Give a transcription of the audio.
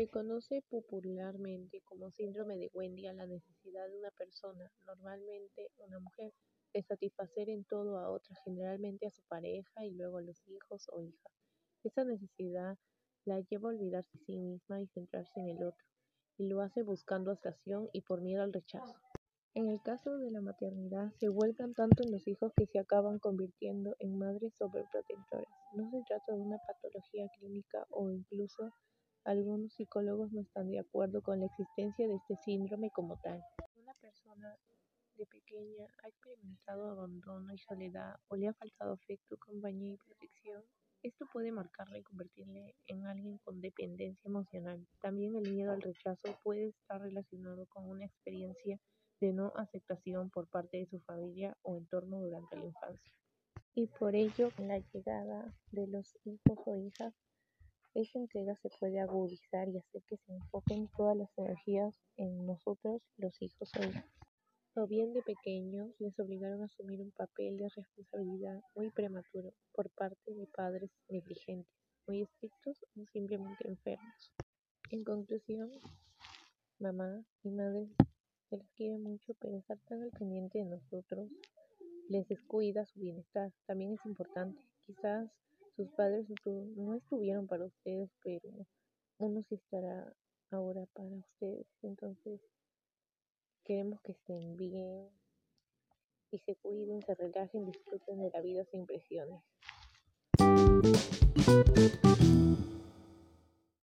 Se conoce popularmente como síndrome de Wendy a la necesidad de una persona, normalmente una mujer, de satisfacer en todo a otra, generalmente a su pareja y luego a los hijos o hijas. Esa necesidad la lleva a olvidarse de sí misma y centrarse en el otro, y lo hace buscando atracción y por miedo al rechazo. En el caso de la maternidad, se vuelcan tanto en los hijos que se acaban convirtiendo en madres sobreprotectoras. No se trata de una patología clínica o incluso algunos psicólogos no están de acuerdo con la existencia de este síndrome como tal. Una persona de pequeña ha experimentado abandono y soledad o le ha faltado afecto, compañía y protección. Esto puede marcarla y convertirle en alguien con dependencia emocional. También el miedo al rechazo puede estar relacionado con una experiencia de no aceptación por parte de su familia o entorno durante la infancia. Y por ello, la llegada de los hijos o hijas, esa entrega se puede agudizar y hacer que se enfoquen todas las energías en nosotros, los hijos o hijas. O bien de pequeños les obligaron a asumir un papel de responsabilidad muy prematuro por parte de padres negligentes, muy estrictos o simplemente enfermos. En conclusión, mamá y madre se les quiere mucho, pero estar tan al pendiente de nosotros les descuida su bienestar. También es importante. Quizás sus padres no estuvieron para ustedes, pero uno sí estará ahora para ustedes. Entonces, queremos que estén bien y se cuiden, se relajen, disfruten de la vida sin presiones.